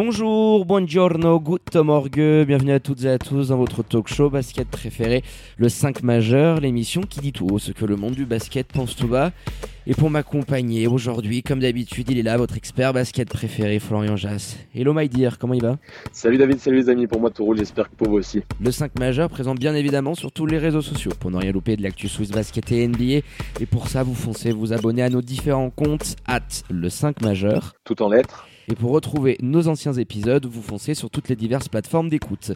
Bonjour, buongiorno, good morgue, bienvenue à toutes et à tous dans votre talk show basket préféré, le 5 majeur, l'émission qui dit tout haut ce que le monde du basket pense tout bas. Et pour m'accompagner aujourd'hui, comme d'habitude, il est là, votre expert basket préféré, Florian Jass. Hello my dear, comment il va? Salut David, salut les amis, pour moi tout roule, j'espère que pour vous aussi. Le 5 majeur présent bien évidemment sur tous les réseaux sociaux pour ne rien louper de l'actu Swiss Basket et NBA. Et pour ça, vous foncez vous abonner à nos différents comptes, at le 5 majeur. Tout en lettres. Et pour retrouver nos anciens épisodes, vous foncez sur toutes les diverses plateformes d'écoute.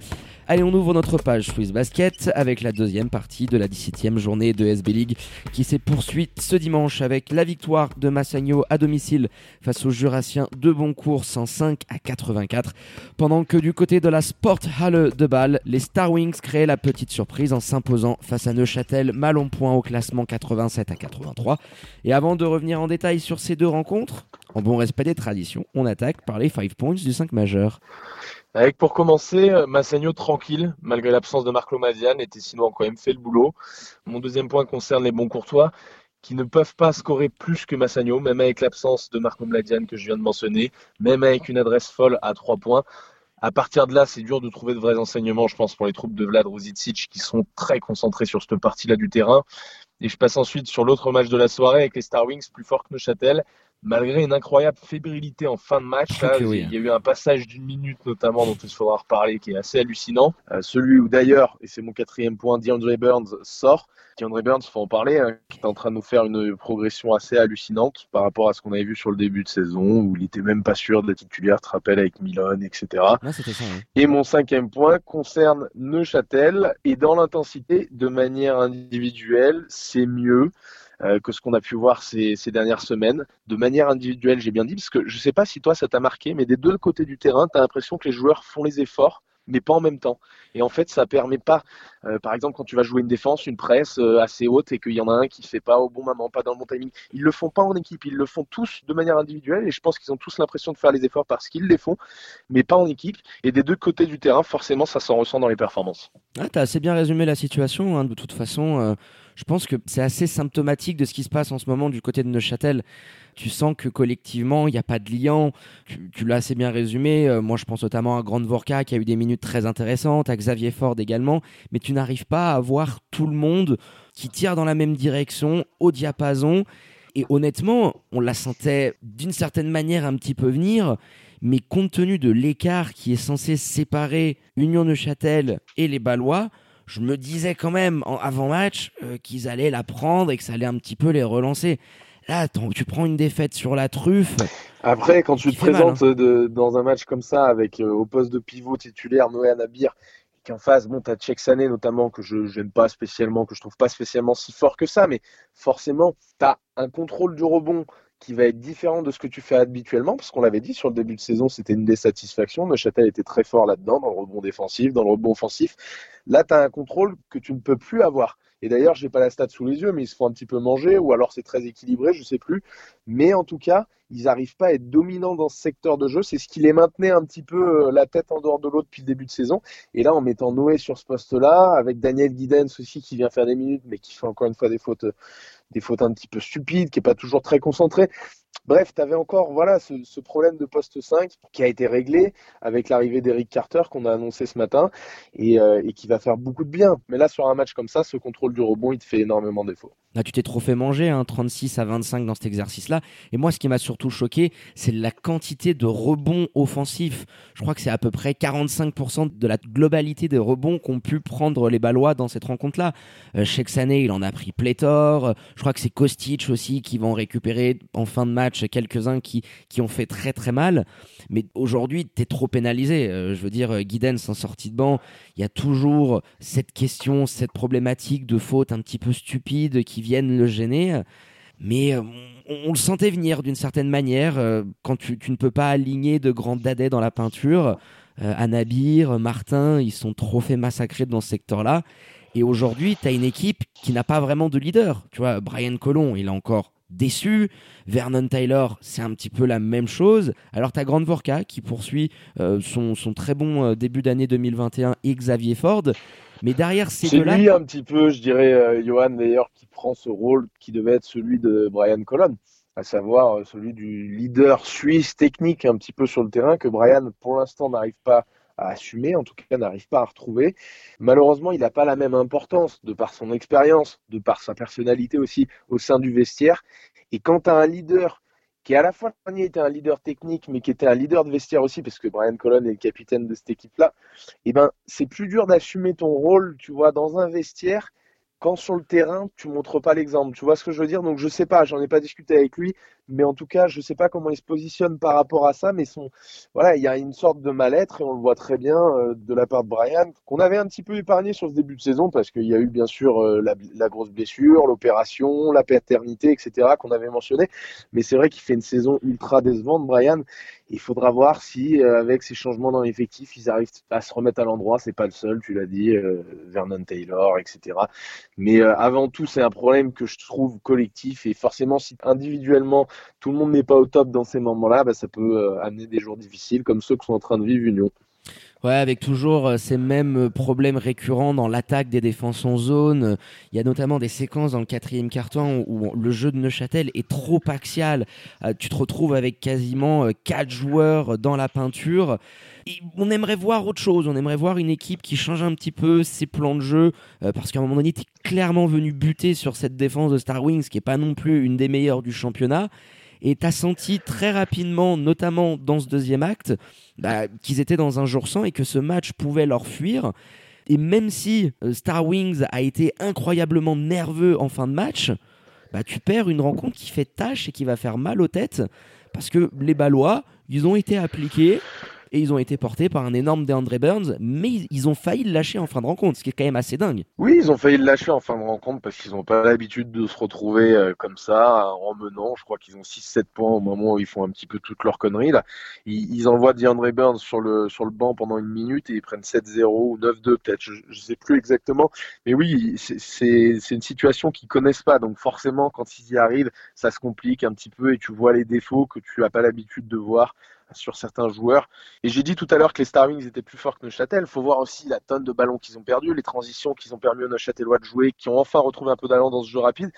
Allez, on ouvre notre page Swiss Basket avec la deuxième partie de la 17e journée de SB League qui s'est poursuite ce dimanche avec la victoire de Massagno à domicile face aux Jurassiens de Boncourt 105 à 84. Pendant que du côté de la Sporthalle de Bâle, les Star Wings créaient la petite surprise en s'imposant face à Neuchâtel mal en point au classement 87 à 83. Et avant de revenir en détail sur ces deux rencontres, en bon respect des traditions, on attaque par les 5 points du 5 majeur. Avec pour commencer, Massagno tranquille, malgré l'absence de Marc Lomadian, était sinon quand même fait le boulot. Mon deuxième point concerne les bons courtois, qui ne peuvent pas scorer plus que Massagno, même avec l'absence de Marc Lomadian que je viens de mentionner, même avec une adresse folle à 3 points. À partir de là, c'est dur de trouver de vrais enseignements, je pense, pour les troupes de Vlad Ruzicic qui sont très concentrés sur cette partie-là du terrain. Et je passe ensuite sur l'autre match de la soirée avec les Star Wings plus forts que Neuchâtel malgré une incroyable fébrilité en fin de match, là, oui, il y a eu un passage d'une minute notamment dont il faudra reparler qui est assez hallucinant. Euh, celui où d'ailleurs, et c'est mon quatrième point, DeAndre Burns sort. DeAndre Burns, faut en parler, hein, qui est en train de nous faire une progression assez hallucinante par rapport à ce qu'on avait vu sur le début de saison où il était même pas sûr d'être titulaire, tu te rappelles, avec Milan, etc. Ouais, ça, oui. Et mon cinquième point concerne Neuchâtel et dans l'intensité, de manière individuelle, c'est mieux que ce qu'on a pu voir ces, dernières semaines. De manière individuelle, j'ai bien dit, parce que je ne sais pas si toi ça t'a marqué, mais des deux côtés du terrain, tu as l'impression que les joueurs font les efforts, mais pas en même temps. Et en fait, ça permet pas, euh, par exemple, quand tu vas jouer une défense, une presse euh, assez haute et qu'il y en a un qui fait pas au bon moment, pas dans le bon timing, ils le font pas en équipe, ils le font tous de manière individuelle et je pense qu'ils ont tous l'impression de faire les efforts parce qu'ils les font, mais pas en équipe. Et des deux côtés du terrain, forcément, ça s'en ressent dans les performances. Ah, tu as assez bien résumé la situation, hein, de toute façon. Euh, je pense que c'est assez symptomatique de ce qui se passe en ce moment du côté de Neuchâtel. Tu sens que collectivement, il n'y a pas de lien. Tu, tu l'as assez bien résumé. Euh, moi, je pense notamment à Grande Vorka qui a eu des minutes très intéressantes, à Xavier Ford également. Mais tu n'arrives pas à voir tout le monde qui tire dans la même direction, au diapason. Et honnêtement, on la sentait d'une certaine manière un petit peu venir. Mais compte tenu de l'écart qui est censé séparer Union Neuchâtel et les Ballois, je me disais quand même en avant-match euh, qu'ils allaient la prendre et que ça allait un petit peu les relancer. Là, attends, tu prends une défaite sur la truffe. Après, quand tu te présentes mal, hein. de, dans un match comme ça, avec euh, au poste de pivot titulaire Noé Anabir, qu'en face, bon, t'as Sané notamment, que je n'aime pas spécialement, que je trouve pas spécialement si fort que ça, mais forcément, t'as un contrôle du rebond qui va être différent de ce que tu fais habituellement, parce qu'on l'avait dit sur le début de saison, c'était une désatisfaction. Neuchâtel était très fort là-dedans, dans le rebond défensif, dans le rebond offensif. Là, tu as un contrôle que tu ne peux plus avoir. Et d'ailleurs, je n'ai pas la stat sous les yeux, mais ils se font un petit peu manger, ou alors c'est très équilibré, je ne sais plus. Mais en tout cas, ils n'arrivent pas à être dominants dans ce secteur de jeu. C'est ce qui les maintenait un petit peu la tête en dehors de l'eau depuis le début de saison. Et là, en mettant Noé sur ce poste-là, avec Daniel Guidens aussi qui vient faire des minutes, mais qui fait encore une fois des fautes, des fautes un petit peu stupides, qui n'est pas toujours très concentré. Bref, tu avais encore voilà, ce, problème de poste 5 qui a été réglé avec l'arrivée d'Eric Carter qu'on a annoncé ce matin et, euh, et, qui va faire beaucoup de bien. Mais là, sur un match comme ça, ce contrôle du rebond, il te fait énormément défaut. Là, tu t'es trop fait manger, hein, 36 à 25 dans cet exercice-là. Et moi, ce qui m'a surtout choqué, c'est la quantité de rebonds offensifs. Je crois que c'est à peu près 45% de la globalité des rebonds qu'ont pu prendre les Ballois dans cette rencontre-là. Euh, Sané, il en a pris pléthore. Je crois que c'est Kostic aussi qui vont récupérer en fin de match quelques-uns qui, qui ont fait très très mal. Mais aujourd'hui, tu es trop pénalisé. Euh, je veux dire, Guidens en sortie de banc, il y a toujours cette question, cette problématique de faute un petit peu stupide qui viennent le gêner. mais euh, on, le sentait venir d'une certaine manière euh, quand tu, ne peux pas aligner de grands dadais dans la peinture. Euh, Anabir, Martin, ils sont trop fait massacrer dans ce secteur-là. Et aujourd'hui, tu as une équipe qui n'a pas vraiment de leader. Tu vois, Brian Colon, il est encore déçu. Vernon Taylor, c'est un petit peu la même chose. Alors, tu as Grant Vorka qui poursuit son, son, très bon début d'année 2021 et Xavier Ford. Mais derrière ces deux-là. C'est lui un petit peu, je dirais, euh, Johan d'ailleurs, qui prend ce rôle qui devait être celui de Brian Colon, à savoir euh, celui du leader suisse technique un petit peu sur le terrain que Brian, pour l'instant, n'arrive pas à assumer, en tout cas n'arrive pas à retrouver. Malheureusement, il n'a pas la même importance de par son expérience, de par sa personnalité aussi au sein du vestiaire. Et quand tu as un leader qui à la fois dernier était un leader technique, mais qui était un leader de vestiaire aussi, parce que Brian Colon est le capitaine de cette équipe-là, eh ben, c'est plus dur d'assumer ton rôle, tu vois, dans un vestiaire quand sur le terrain, tu montres pas l'exemple. Tu vois ce que je veux dire? Donc je sais pas, j'en ai pas discuté avec lui, mais en tout cas, je sais pas comment il se positionne par rapport à ça, mais son voilà, il y a une sorte de mal-être et on le voit très bien euh, de la part de Brian qu'on avait un petit peu épargné sur ce début de saison parce qu'il y a eu bien sûr euh, la, grosse blessure, l'opération, la paternité, etc. qu'on avait mentionné, mais c'est vrai qu'il fait une saison ultra décevante, Brian. Il faudra voir si, euh, avec ces changements dans l'effectif, ils arrivent à se remettre à l'endroit. C'est pas le seul, tu l'as dit, Vernon Taylor, etc. Mais euh, avant tout, c'est un problème que je trouve collectif et forcément, si individuellement tout le monde n'est pas au top dans ces moments-là, bah, ça peut euh, amener des jours difficiles comme ceux que sont en train de vivre Union. Ouais, avec toujours euh, ces mêmes problèmes récurrents dans l'attaque des défenses en zone. Il y a notamment des séquences dans le quatrième carton où le jeu de Neuchâtel est trop axial. Tu te retrouves avec quasiment quatre joueurs dans la peinture on aimerait voir autre chose, on aimerait voir une équipe qui change un petit peu ses plans de jeu, euh, parce qu'à un moment donné, tu es clairement venu buter sur cette défense de Star Wings, qui est pas non plus une des meilleures du championnat. Et tu as senti très rapidement, notamment dans ce deuxième acte, bah, qu'ils étaient dans un jour sans et que ce match pouvait leur fuir. Et même si euh, Star Wings a été incroyablement nerveux en fin de match, bah, tu perds une rencontre qui fait tâche et qui va faire mal aux têtes parce que les Ballois, ils ont été appliqués et ils ont été portés par un énorme DeAndre Burns, mais ils ont failli le lâcher en fin de rencontre, ce qui est quand même assez dingue. Oui, ils ont failli le lâcher en fin de rencontre parce qu'ils n'ont pas l'habitude de se retrouver euh, comme ça en menant. Je crois qu'ils ont 6-7 points au moment où ils font un petit peu toutes leurs conneries. Ils, envoient DeAndre Burns sur le, sur le banc pendant une minute et ils prennent 7-0 ou 9-2 peut-être, je ne sais plus exactement. Mais oui, c'est une situation qu'ils connaissent pas. Donc forcément, quand ils y arrivent, ça se complique un petit peu et tu vois les défauts que tu n'as pas l'habitude de voir sur certains joueurs. Et j'ai dit tout à l'heure que les Star Wings étaient plus forts que Neuchâtel. Il faut voir aussi la tonne de ballons qu'ils ont perdu, les transitions qu'ils ont permis aux Neuchâtelois de jouer, qui ont enfin retrouvé un peu d'allant dans ce jeu rapide.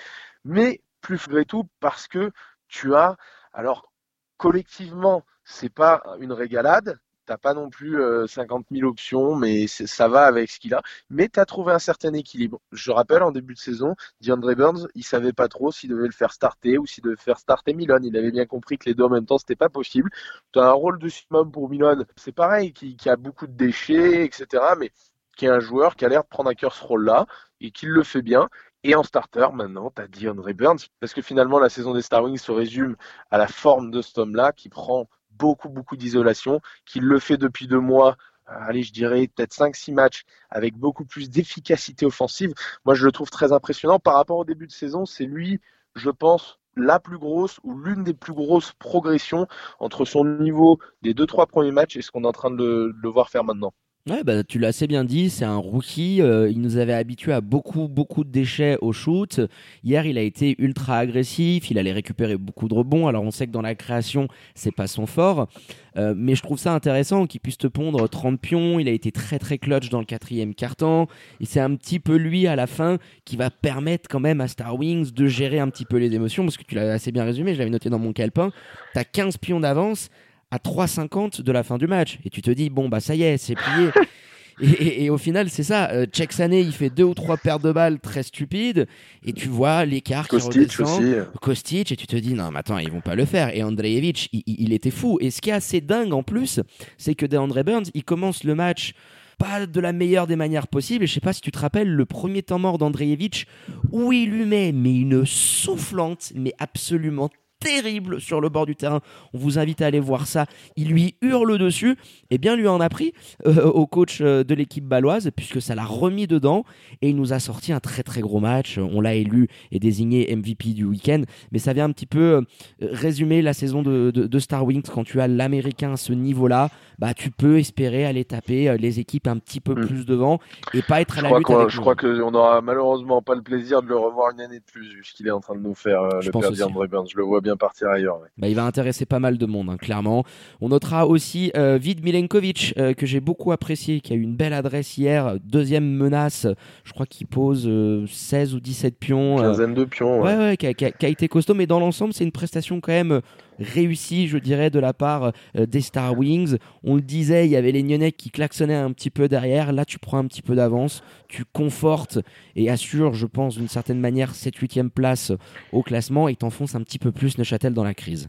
Mais plus malgré tout, parce que tu as, alors collectivement, c'est pas une régalade, T'as pas non plus 50 euh, 000 options, mais ça va avec ce qu'il a. Mais tu as trouvé un certain équilibre. Je rappelle, en début de saison, DeAndre Burns, il savait pas trop s'il devait le faire starter ou s'il devait faire starter Milan. Il avait bien compris que les deux en même temps, c'était pas possible. Tu as un rôle de summum pour Milan, c'est pareil, qui, a beaucoup de déchets, etc. Mais qui est un joueur qui a l'air de prendre à cœur ce rôle-là et qui le fait bien. Et en starter, maintenant, tu as DeAndre Burns, parce que finalement, la saison des Star Wings se résume à la forme de cet homme-là qui prend beaucoup, beaucoup d'isolation, qu'il le fait depuis deux mois, euh, allez, je dirais peut-être 5-6 matchs avec beaucoup plus d'efficacité offensive. Moi, je le trouve très impressionnant. Par rapport au début de saison, c'est lui, je pense, la plus grosse ou l'une des plus grosses progressions entre son niveau des deux trois premiers matchs et ce qu'on est en train de le voir faire maintenant. Ouais, bah, tu l'as assez bien dit, c'est un rookie. Euh, il nous avait habitué à beaucoup, beaucoup de déchets au shoot. Hier, il a été ultra agressif. Il allait récupérer beaucoup de rebonds. Alors, on sait que dans la création, c'est pas son fort. Euh, mais je trouve ça intéressant qu'il puisse te pondre 30 pions. Il a été très, très clutch dans le quatrième quart-temps. Et c'est un petit peu lui, à la fin, qui va permettre quand même à Star Wings de gérer un petit peu les émotions. Parce que tu l'as assez bien résumé, je l'avais noté dans mon calepin. Tu as 15 pions d'avance à 3,50 de la fin du match. Et tu te dis, bon, bah ça y est, c'est plié. Et, au final, c'est ça. Euh, Sané, il fait deux ou trois paires de balles très stupides, et tu vois l'écart qui redescend. Aussi. Kostic, et tu te dis non, mais attends, ils vont pas le faire. Et Andreevich, il, était fou. Et ce qui est assez dingue en plus, c'est que DeAndre Burns, il commence le match pas de la meilleure des manières possibles. Et je sais pas si tu te rappelles le premier temps mort d'Andreevich, où il lui met mais une soufflante, mais absolument terrible sur le bord du terrain. On vous invite à aller voir ça. Il lui hurle dessus. Et bien, lui en a pris euh, au coach euh, de l'équipe baloise, puisque ça l'a remis dedans. Et il nous a sorti un très très gros match. On l'a élu et désigné MVP du week-end. Mais ça vient un petit peu euh, résumer la saison de, de, Star Wings. Quand tu as l'américain à ce niveau-là, bah, tu peux espérer aller taper les équipes un petit peu mm. plus devant et pas être à la lutte. je crois qu'on n'aura malheureusement pas le plaisir de le revoir une année de plus, vu ce qu'il est en train de nous faire, le père Burns. Je le vois bien partir ailleurs. Bah, il va intéresser pas mal de monde, hein, clairement. On notera aussi euh, Vid Milenkovic, euh, que j'ai beaucoup apprécié, qui a eu une belle adresse hier. Deuxième menace, je crois qu'il pose 16 euh, ou 17 pions. Quinzaine de pions. Ouais, ouais, qui, a, été costaud, mais dans l'ensemble, c'est une prestation quand même réussie, je dirais, de la part des Star Wings. On le disait, il y avait les Nyonnais qui klaxonnaient un petit peu derrière. Là, tu prends un petit peu d'avance, tu confortes et assures, je pense, d'une certaine manière, cette huitième place au classement et t'enfonces un petit peu plus Neuchâtel dans la crise.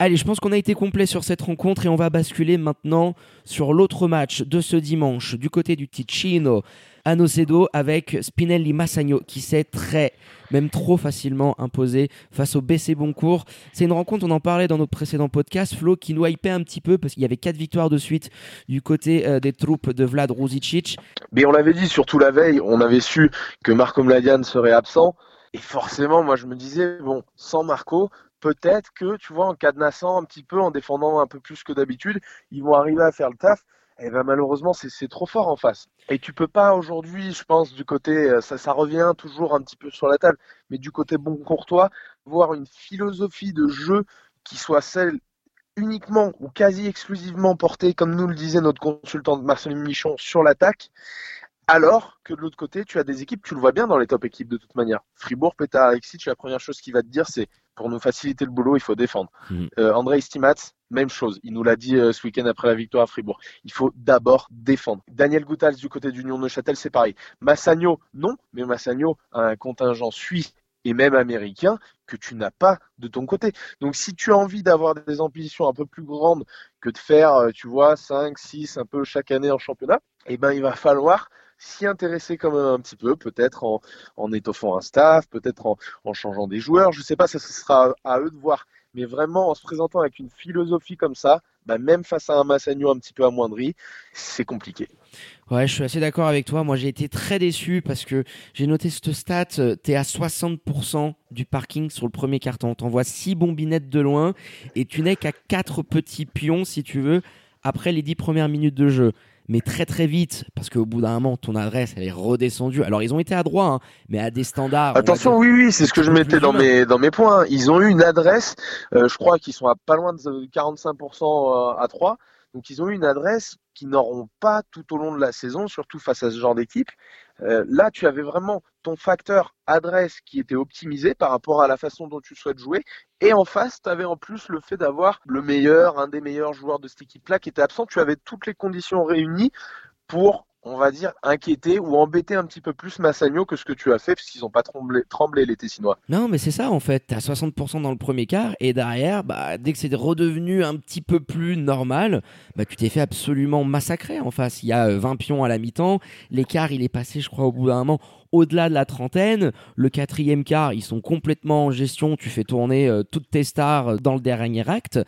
Allez, je pense qu'on a été complet sur cette rencontre et on va basculer maintenant sur l'autre match de ce dimanche du côté du Ticino à Nocedo avec Spinelli Massagno qui s'est très, même trop facilement imposé face au BC Boncourt. C'est une rencontre, on en parlait dans notre précédent podcast, Flo, qui nous hypait un petit peu parce qu'il y avait quatre victoires de suite du côté euh, des troupes de Vlad Ruzicic. Mais on l'avait dit surtout la veille, on avait su que Marco Mladian serait absent. Et forcément, moi je me disais, bon, sans Marco, peut-être que, tu vois, en cadenassant un petit peu, en défendant un peu plus que d'habitude, ils vont arriver à faire le taf. Et ben malheureusement, c'est trop fort en face. Et tu peux pas aujourd'hui, je pense, du côté, euh, ça, ça revient toujours un petit peu sur la table, mais du côté bon courtois, voir une philosophie de jeu qui soit celle uniquement ou quasi exclusivement portée, comme nous le disait notre consultant Marceline Michon, sur l'attaque, alors que de l'autre côté, tu as des équipes, tu le vois bien dans les top équipes de toute manière. Fribourg, Petar, Alexis, la première chose qu'il va te dire, c'est pour nous faciliter le boulot, il faut défendre. Mm. Euh, André Stimats, même chose. Il nous l'a dit euh, ce week-end après la victoire à Fribourg. Il faut d'abord défendre. Daniel Goutals du côté d'Union Neuchâtel, c'est pareil. Massagno, non, mais Massagno a un contingent suisse et même américain que tu n'as pas de ton côté. Donc si tu as envie d'avoir des ambitions un peu plus grandes que de faire, euh, tu vois, 5, 6 un peu chaque année en championnat, eh ben il va falloir s'y intéresser quand même un petit peu, peut-être en, étoffant un staff, peut-être en, changeant des joueurs. Je ne sais pas, ça ce sera à eux de voir. Mais vraiment, en se présentant avec une philosophie comme ça, bah, même face à un Massagno un petit peu amoindri, c'est compliqué. Ouais, je suis assez d'accord avec toi. Moi, j'ai été très déçu parce que j'ai noté cette stat. Euh, tu es à 60% du parking sur le premier carton. T'envoies 6 bombinettes de loin et tu n'es qu'à 4 petits pions, si tu veux, après les 10 premières minutes de jeu mais très très vite, parce qu'au bout d'un moment, ton adresse, elle est redescendue. Alors, ils ont été à droit, hein, mais à des standards. Attention, oui, oui, c'est ce que je mettais dans mes, dans mes points. Ils ont eu une adresse, euh, je crois qu'ils sont à pas loin de 45% euh, à 3. Donc, ils ont eu une adresse qu'ils n'auront pas tout au long de la saison, surtout face à ce genre d'équipe. Euh, là, tu avais vraiment ton facteur adresse qui était optimisé par rapport à la façon dont tu souhaites jouer. Et en face, tu avais en plus le fait d'avoir le meilleur, un des meilleurs joueurs de cette équipe-là qui était absent. Tu avais toutes les conditions réunies pour on va dire, inquiéter ou embêter un petit peu plus Massagno que ce que tu as fait, puisqu'ils n'ont pas tremblé, tremblé les Tessinois. Non, mais c'est ça en fait. Tu as 60% dans le premier quart, et derrière, bah, dès que c'est redevenu un petit peu plus normal, bah, tu t'es fait absolument massacrer en face. Il y a 20 euh, pions à la mi-temps, l'écart il est passé, je crois, au bout d'un moment au-delà de la trentaine. Le quatrième quart, ils sont complètement en gestion. Tu fais tourner euh, toutes tes stars dans le dernier acte.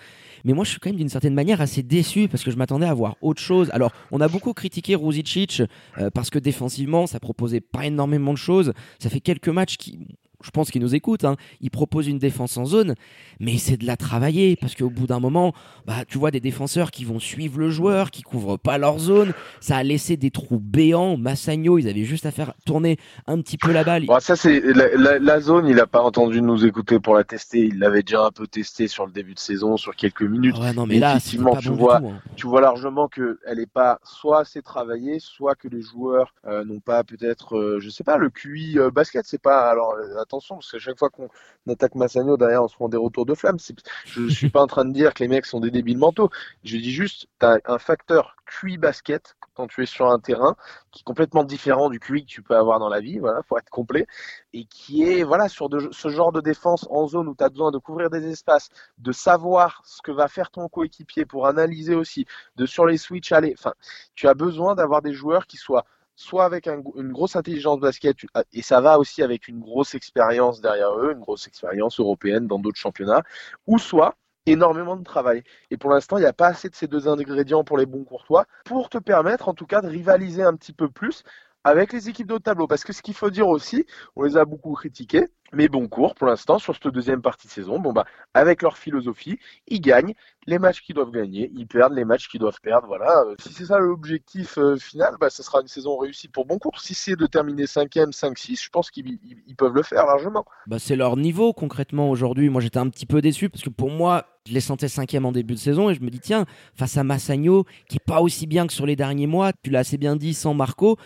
Mais moi, je suis quand même d'une certaine manière assez déçu parce que je m'attendais à voir autre chose. Alors, on a beaucoup critiqué Ruzicic euh, parce que défensivement, ça proposait pas énormément de choses. Ça fait quelques matchs qui je pense qu'il nous écoute, hein. il propose une défense en zone, mais c'est de la travailler parce qu'au bout d'un moment, bah, tu vois des défenseurs qui vont suivre le joueur, qui couvrent pas leur zone. Ça a laissé des trous béants. Massagno, ils avaient juste à faire tourner un petit peu la balle. ça, c'est la, zone, il a pas entendu nous écouter pour la tester. Il l'avait déjà un peu testé sur le début de saison, sur quelques minutes. non, mais là, effectivement, tu vois, hein. tu vois largement qu'elle n'est pas soit assez travaillée, soit que les joueurs euh, n'ont pas peut-être, euh, je sais pas, le QI euh, basket, c'est pas alors attention, parce que chaque fois qu'on attaque Massagno, derrière, on se prend des retours de flamme. Je ne suis pas en train de dire que les mecs sont des débiles mentaux. Je dis juste, tu as un facteur QI basket quand tu es sur un terrain qui est complètement différent du QI que tu peux avoir dans la vie. Voilà, faut être complet. Et qui est, voilà, sur ce genre de défense en zone où tu as besoin de couvrir des espaces, de savoir ce que va faire ton coéquipier pour analyser aussi, de sur les switches aller. Enfin, tu as besoin d'avoir des joueurs qui soient soit avec un- une grosse intelligence basket, et ça va aussi avec une grosse expérience derrière eux, une grosse expérience européenne dans d'autres championnats, ou soit énormément de travail. Et pour l'instant, il n'y a pas assez de ces deux ingrédients pour les bons courtois pour te permettre en tout cas de rivaliser un petit peu plus avec les équipes de haut tableau. Parce que ce qu'il faut dire aussi, on les a beaucoup critiqués, mais bon cours pour l'instant sur cette deuxième partie de saison. Bon bah avec leur philosophie, ils gagnent les matchs qu'ils doivent gagner, ils perdent les matchs qu'ils doivent perdre. Voilà. Euh, Si c'est ça l'objectif euh, final, bah ce sera une saison réussie pour bon cours. Si c'est de terminer 5e, 5-6, je pense qu'ils ils- ils peuvent le faire largement. Bah, c'est leur niveau concrètement aujourd'hui. Moi j'étais un petit peu déçu parce que pour moi, je les sentais cinquième en début de saison et je me dis tiens, face à Massagno, qui est pas aussi bien que sur les derniers mois, tu l'as assez bien dit sans Marco.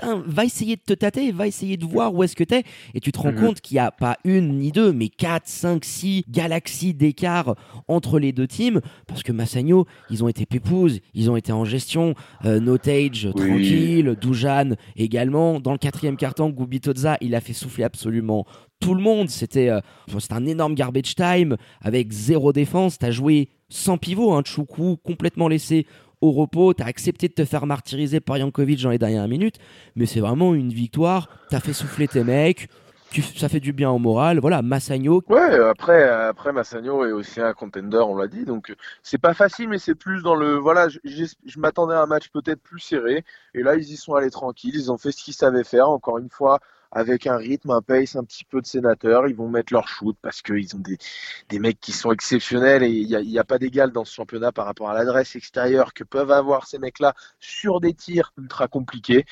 Putain, Va essayer de te tâter, va essayer de voir où est-ce que t'es. Et tu te rends Mhm. compte qu'il n'y a pas une ni deux, mais quatre, cinq, six galaxies d'écart entre les deux teams. Parce que Massagno, ils ont été pépouses, ils ont été en gestion. Euh, Notage, Oui. tranquille. Doujan également. Dans le quatrième carton, Gubitoza, il a fait souffler absolument tout le monde. C'était euh, un énorme garbage time avec zéro défense. T'as joué sans pivot, hein, Choukou complètement laissé au repos. T'as accepté de te faire martyriser par Jankovic dans les dernières minutes. Mais c'est vraiment une victoire. T'as fait souffler tes mecs. Ça fait du bien au moral. Voilà, Massagno. Ouais, après, après Massagno est aussi un contender, on l'a dit, donc c'est pas facile, mais c'est plus dans le. Voilà, je m'attendais à un match peut-être plus serré, et là ils y sont allés tranquilles, ils ont fait ce qu'ils savaient faire, encore une fois, avec un rythme, un pace, un petit peu de sénateur, ils vont mettre leur shoot parce qu'ils ont des, des mecs qui sont exceptionnels et il n'y a, pas d'égal dans ce championnat par rapport à l'adresse extérieure que peuvent avoir ces mecs-là sur des tirs ultra compliqués.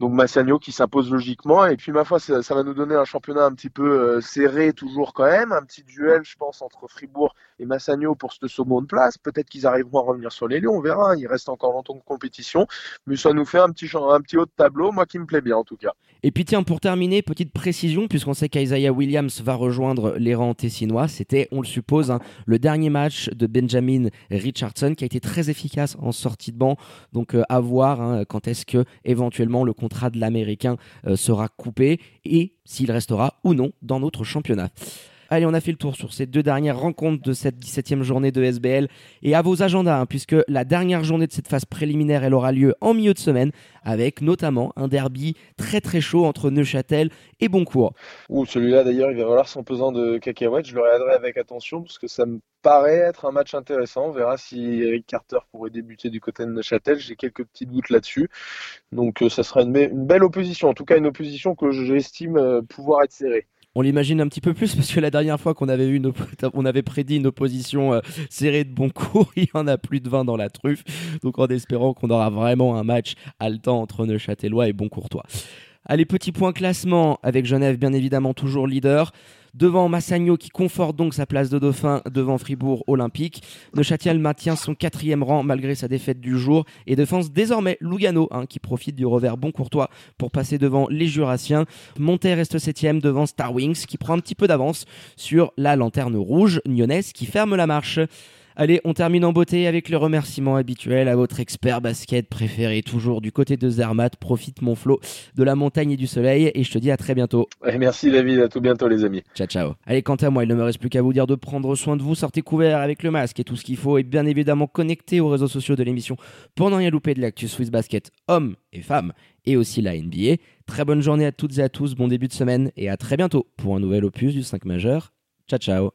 Donc Massagno qui s'impose logiquement. Et puis ma foi, ça, va nous donner un championnat un petit peu euh, serré toujours quand même. Un petit duel, je pense, entre Fribourg et Massagno pour cette seconde place. Peut-être qu'ils arriveront à revenir sur les lieux, on verra. Il reste encore longtemps de compétition. Mais ça nous fait un petit, un petit haut de tableau, moi qui me plaît bien en tout cas. Et puis tiens, pour terminer, petite précision, puisqu'on sait qu'Isaiah Williams va rejoindre les rangs tessinois, c'était, on le suppose, hein, le dernier match de Benjamin Richardson qui a été très efficace en sortie de banc. Donc euh, à voir hein, quand est-ce que éventuellement le contrat de l'Américain euh, sera coupé et s'il restera ou non dans notre championnat. Allez, on a fait le tour sur ces deux dernières rencontres de cette 17e journée de SBL et à vos agendas, hein, puisque la dernière journée de cette phase préliminaire, elle aura lieu en milieu de semaine, avec notamment un derby très très chaud entre Neuchâtel et Boncourt. Ouh, celui-là d'ailleurs, il va falloir son pesant de cacahuètes. Je le regarderai avec attention parce que ça me paraît être un match intéressant. On verra si Eric Carter pourrait débuter du côté de Neuchâtel. J'ai quelques petits doutes là-dessus. Donc euh, ça sera une belle opposition. En tout cas, une opposition que j'estime euh, pouvoir être serrée. On l'imagine un petit peu plus parce que la dernière fois qu'on avait, avait prédit une opposition euh, serrée de Boncourt, il y en a plus de 20 dans la truffe. Donc en espérant qu'on aura vraiment un match haletant entre Neuchâtelois et Boncourtois. Allez, petit point classement avec Genève, bien évidemment, toujours leader. Devant Massagno qui conforte donc sa place de dauphin devant Fribourg Olympique. Neuchâtel maintient son quatrième rang malgré sa défaite du jour et défense désormais Lugano hein, qui profite du revers Boncourtois pour passer devant les Jurassiens. Monter reste septième devant Star Wings qui prend un petit peu d'avance sur la lanterne rouge nyonnaise qui ferme la marche. Allez, on termine en beauté avec le remerciement habituel à votre expert basket préféré, toujours du côté de Zermatt. Profite mon flot de la montagne et du soleil et je te dis à très bientôt. Et merci David, à tout bientôt les amis. Ciao, ciao. Allez, quant à moi, il ne me reste plus qu'à vous dire de prendre soin de vous, sortez couverts avec le masque et tout ce qu'il faut, et bien évidemment connecté aux réseaux sociaux de l'émission pour ne rien louper de l'actu Swiss Basket, hommes et femmes, et aussi la NBA. Très bonne journée à toutes et à tous, bon début de semaine, et à très bientôt pour un nouvel opus du 5 majeur. Ciao, ciao.